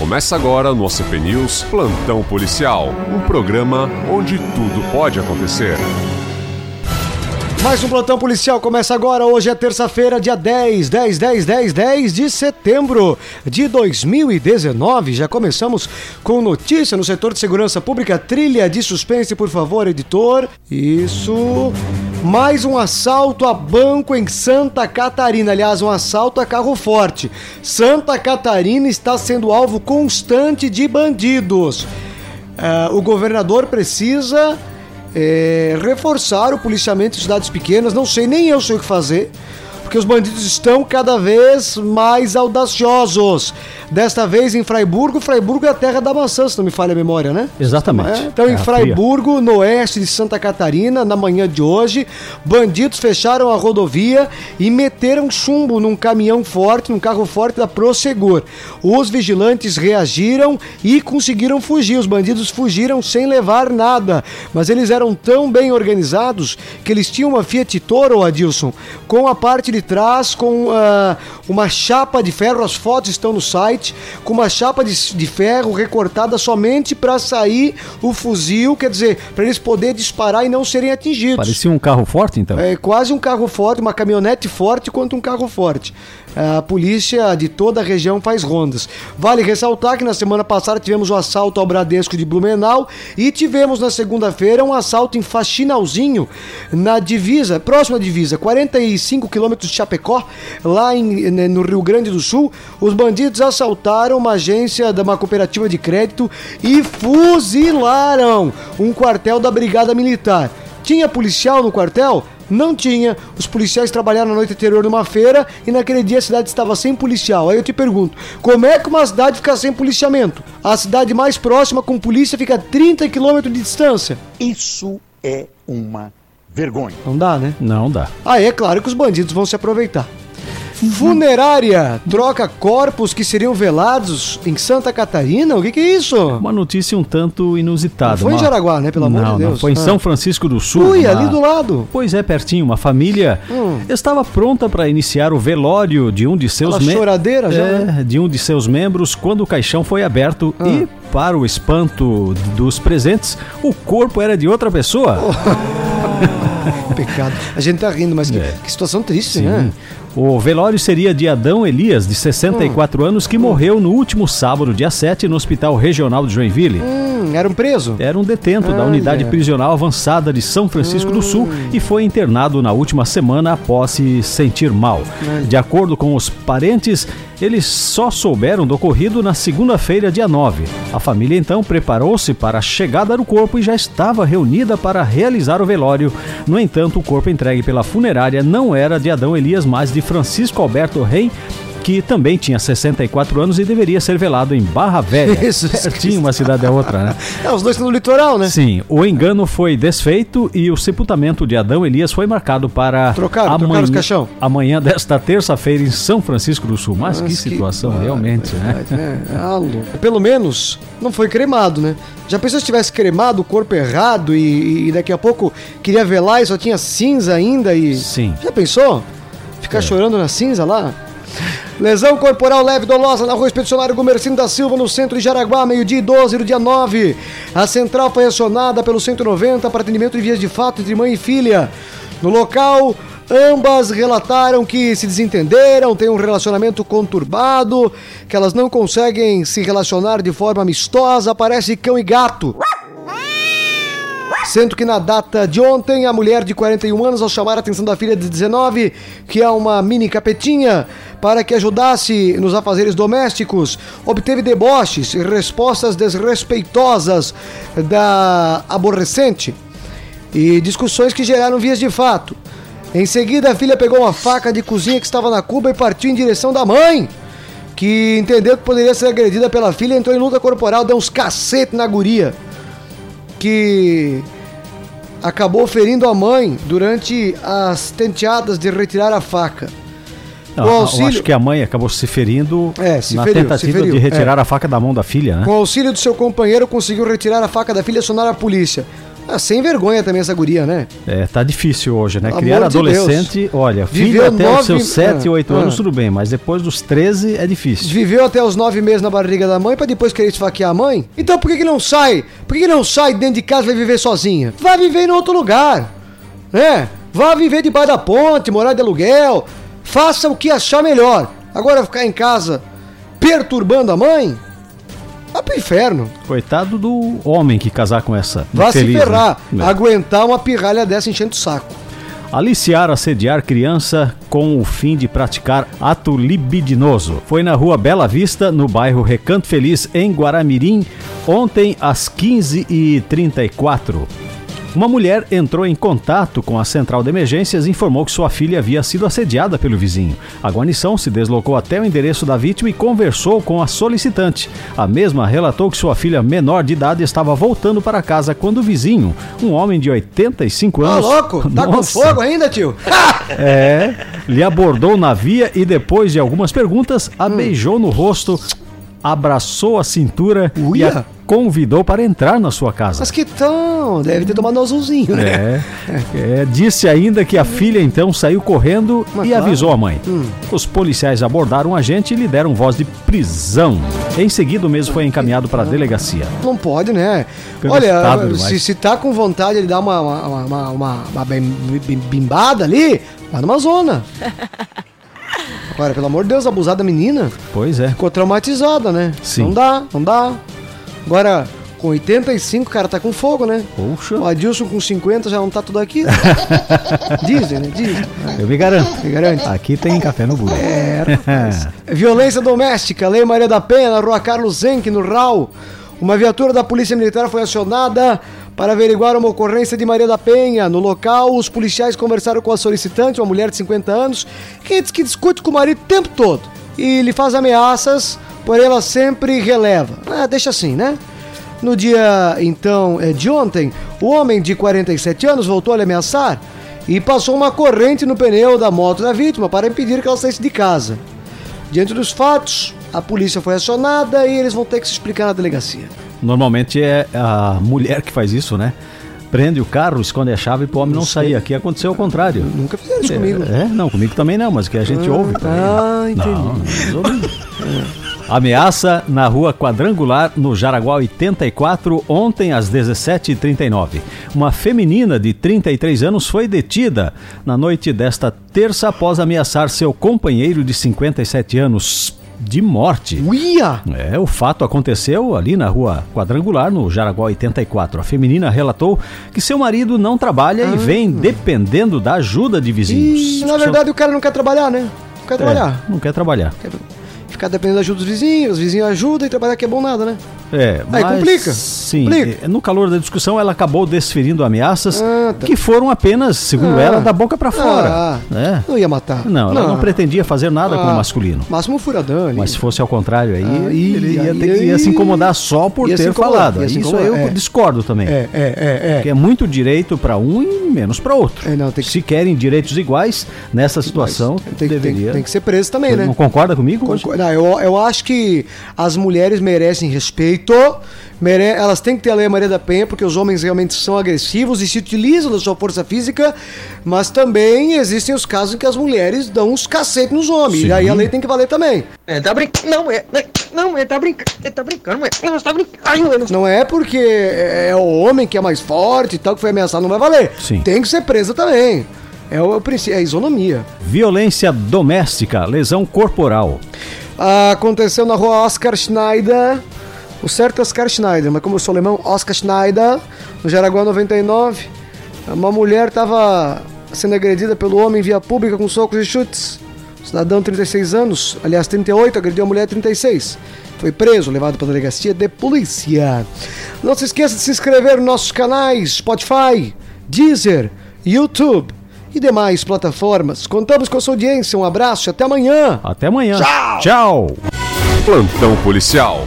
Começa agora no CP News Plantão Policial, um programa onde tudo pode acontecer. Mais um plantão policial começa agora. Hoje é terça-feira, dia 10, 10, 10, 10, 10 de setembro de 2019. Já começamos com notícia no setor de segurança pública. Trilha de suspense, por favor, editor. Isso. Mais um assalto a banco em Santa Catarina. Aliás, um assalto a carro forte. Santa Catarina está sendo alvo constante de bandidos. Uh, o governador precisa é, reforçar o policiamento em cidades pequenas. Não sei, nem eu sei o que fazer, porque os bandidos estão cada vez mais audaciosos. Desta vez em Fraiburgo. Fraiburgo é a terra da maçã, se não me falha a memória, né? Exatamente. É? Então, em É a Fraiburgo, no oeste de Santa Catarina, na manhã de hoje, bandidos fecharam a rodovia e meteram chumbo num caminhão forte, num carro forte da Prosegur. Os vigilantes reagiram e conseguiram fugir. Os bandidos fugiram sem levar nada, mas eles eram tão bem organizados que eles tinham uma Fiat Toro, Adilson, com a parte de trás com ah, uma chapa de ferro. As fotos estão no site com uma chapa de, de ferro recortada somente para sair o fuzil, quer dizer, para eles poderem disparar e não serem atingidos. Parecia um carro forte, então? É quase um carro forte, uma caminhonete forte quanto um carro forte. A polícia de toda a região faz rondas. Vale ressaltar que na semana passada tivemos o assalto ao Bradesco de Blumenau e tivemos na segunda-feira um assalto em Faxinalzinho, na divisa, próxima divisa, 45 quilômetros de Chapecó, lá em, né, no Rio Grande do Sul. Os bandidos assaltaram uma agência de uma cooperativa de crédito e fuzilaram um quartel da Brigada Militar. Tinha policial no quartel? Não tinha. Os policiais trabalharam na noite anterior numa feira e naquele dia a cidade estava sem policial. Aí eu te pergunto, como é que uma cidade fica sem policiamento? A cidade mais próxima com polícia fica a 30 quilômetros de distância. Isso é uma vergonha. Não dá, né? Não dá. Ah, é claro que os bandidos vão se aproveitar. Funerária troca corpos que seriam velados em Santa Catarina? O que, que é isso? Uma notícia um tanto inusitada. Não foi em uma- Jaraguá, né? Pelo amor não, de Deus. Não, foi em Ah. São Francisco do Sul. Ui, uma- ali do lado. Pois é, pertinho. Uma família Hum. estava pronta para iniciar o velório de um de seus Aquela mem- choradeira já, É, né? de um de seus membros quando o caixão foi aberto Ah. e, para o espanto dos presentes, o corpo era de outra pessoa. Pecado. A gente tá rindo, mas que, É. que situação triste, Sim. né? O velório seria de Adão Elias, de 64 anos, que morreu no último sábado, dia 7, no Hospital Regional de Joinville. Hum, era um preso? Era um detento da Olha. unidade prisional avançada de São Francisco do Sul e foi internado na última semana após se sentir mal. De acordo com os parentes, eles só souberam do ocorrido na segunda-feira, dia 9. A família então preparou-se para a chegada do corpo e já estava reunida para realizar o velório. No entanto, o corpo entregue pela funerária não era de Adão Elias, mas de Francisco Alberto Rei. Que também tinha 64 anos e deveria ser velado em Barra Velha. Jesus Pertinho uma cidade da outra, né? É, os dois estão no litoral, né? Sim, o engano foi desfeito e o sepultamento de Adão Elias foi marcado para Trocaram, trocaram amanhã, os caixão. amanhã desta terça-feira em São Francisco do Sul. Mas que Mas que- situação, realmente, né? É, louco. Pelo menos não foi cremado, né? Já pensou se tivesse cremado o corpo errado e, e daqui a pouco queria velar e só tinha cinza ainda e. Sim. Já pensou? Ficar chorando na cinza lá? Lesão corporal leve dolosa na rua Expedicionário Gumercindo da Silva, no centro de Jaraguá, meio-dia e 12 do dia 9. A central foi acionada pelo 190 para atendimento de vias de fato entre mãe e filha. No local, ambas relataram que se desentenderam, têm um relacionamento conturbado, que elas não conseguem se relacionar de forma amistosa, parece cão e gato. Sendo que na data de ontem, a mulher de 41 anos, ao chamar a atenção da filha de 19, que é uma mini capetinha, para que ajudasse nos afazeres domésticos, obteve deboches e respostas desrespeitosas da aborrecente e discussões que geraram vias de fato. Em seguida, a filha pegou uma faca de cozinha que estava na cuba e partiu em direção da mãe, que entendeu que poderia ser agredida pela filha, entrou em luta corporal, deu uns cacete na guria, que acabou ferindo a mãe durante as tenteadas de retirar a faca. Não, auxílio- acho que a mãe acabou se ferindo É, se na feriu, tentativa feriu, de retirar é. a faca da mão da filha, né? Com o auxílio do seu companheiro, conseguiu retirar a faca da filha e acionar a polícia. Ah, sem vergonha também essa guria, né? É, tá difícil hoje, né? Pelo Criar de adolescente, olha, filho Viveu até os nove- seus 7, ah, 8 ah. anos, tudo bem, mas depois dos 13 é difícil. Viveu até os nove meses na barriga da mãe pra depois querer esfaquear a mãe? Então por que, que não sai? Por que, que não sai dentro de casa e vai viver sozinha? Vai viver em outro lugar, né? Vá viver debaixo da ponte, morar de aluguel. Faça o que achar melhor. Agora ficar em casa perturbando a mãe? Vai pro inferno. Coitado do homem que casar com essa. Infeliz, se ferrar. né? Aguentar uma pirralha dessa enchendo o saco. Aliciar, assediar criança com o fim de praticar ato libidinoso. Foi na rua Bela Vista, no bairro Recanto Feliz, em Guaramirim, ontem às 15h34. Uma mulher entrou em contato com a central de emergências e informou que sua filha havia sido assediada pelo vizinho. A guarnição se deslocou até o endereço da vítima e conversou com a solicitante. A mesma relatou que sua filha menor de idade estava voltando para casa quando o vizinho, um homem de 85 Tá anos. louco? Tá com Nossa. fogo ainda, tio? É, lhe abordou na via e depois de algumas perguntas, a beijou no rosto, abraçou a cintura e Uia. a convidou para entrar na sua casa. Mas que tão? Deve ter tomado um azulzinho, né? É, é, disse ainda que a filha então saiu correndo Mas e claro. Hum. avisou a mãe. Os policiais abordaram o agente e lhe deram voz de prisão. Em seguida, o mesmo foi encaminhado para a delegacia. Não pode, né? Fica Olha, se, se tá com vontade de dar uma, uma, uma, uma, uma- uma bim- bim- bimbada ali, vai numa zona. Agora, pelo amor de Deus, abusar da menina, Pois é. ficou traumatizada, né? Sim. Não dá, não dá. Agora, com 85, o cara tá com fogo, né? Poxa, O Adilson com 50 já não tá tudo aqui. Dizem, né? Dizem. eu me garanto. Me garante. Aqui tem café no burro. É. Violência doméstica, Lei Maria da Penha, na rua Carlos Zenck, no RAU. Uma viatura da Polícia Militar foi acionada para averiguar uma ocorrência de Maria da Penha. No local, os policiais conversaram com a solicitante, uma mulher de 50 anos, que diz que discute com o marido o tempo todo. E lhe faz ameaças, porém ela sempre releva. Ah, deixa assim, né? No dia, então, eh, de ontem, o homem de 47 anos voltou a lhe ameaçar e passou uma corrente no pneu da moto da vítima para impedir que ela saísse de casa. Diante dos fatos, a polícia foi acionada e eles vão ter que se explicar na delegacia. Normalmente é a mulher que faz isso, né? Prende o carro, esconde a chave pro homem não sair. Aqui aconteceu o contrário. Nunca fizeram isso comigo. É, não, comigo também não, mas que a gente ouve. por aí. Ah, entendi. Não, ouvimos. Ameaça na rua Quadrangular, no Jaraguá 84, ontem às 17h39. Uma feminina de 33 anos foi detida na noite desta terça após ameaçar seu companheiro de 57 anos de morte. Uia! É, o fato aconteceu ali na rua Quadrangular, no Jaraguá 84. A feminina relatou que seu marido não trabalha e vem dependendo da ajuda de vizinhos. E, na verdade, o cara não quer trabalhar, né? Não quer É, trabalhar. não quer trabalhar. Quer ficar dependendo da ajuda dos vizinhos, os vizinhos ajudam e trabalhar que é bom nada, né? É, Aí mas, complica. Sim, Complica. eh, no calor da discussão ela acabou desferindo ameaças Ah, tá. que foram apenas, segundo Ah. ela, da boca pra fora. Ah, né? Não ia matar. Não, ela não, pretendia fazer nada com o Ah, masculino. Máximo um furadão ali. Mas se fosse ao contrário aí, Ah, ele ia, aí- ter que- ia se incomodar só por ia ter falado. ia Isso aí eu é. discordo também. É, é, é, é. Porque é muito direito pra um e menos pra outro. É, não, tem que- Se querem direitos iguais, nessa situação tem, tem- deveria. tem que ser preso também, né? Não concorda comigo? Não, eu, eu acho que as mulheres merecem respeito, mere- elas têm que ter a Lei Maria da Penha, porque os homens realmente são agressivos e se utilizam da sua força física, mas também existem os casos em que as mulheres dão uns cacetes nos homens, Sim. e aí a lei tem que valer também. É, tá brincando. Não, é. Não, é, tá brincando. É, tá brincando, é. Não, tá brincando. Não Não é porque é o homem que é mais forte e tal, que foi ameaçado, não vai valer. Sim. Tem que ser presa também. É o, é o princípio, é a isonomia. Violência doméstica, lesão corporal. Aconteceu na rua Oscar Schneider. O certo é Oscar Schneider, mas como eu sou alemão, Oscar Schneider, no Jaraguá 99. Uma mulher estava sendo agredida pelo homem em via pública com socos e chutes. Cidadão, 36 anos, aliás, 38, agrediu a mulher, 36. Foi preso, levado para a delegacia de polícia. Não se esqueça de se inscrever nos nossos canais Spotify, Deezer, YouTube e demais plataformas. Contamos com a sua audiência. Um abraço e até amanhã. Até amanhã. Tchau. Tchau. Plantão Policial,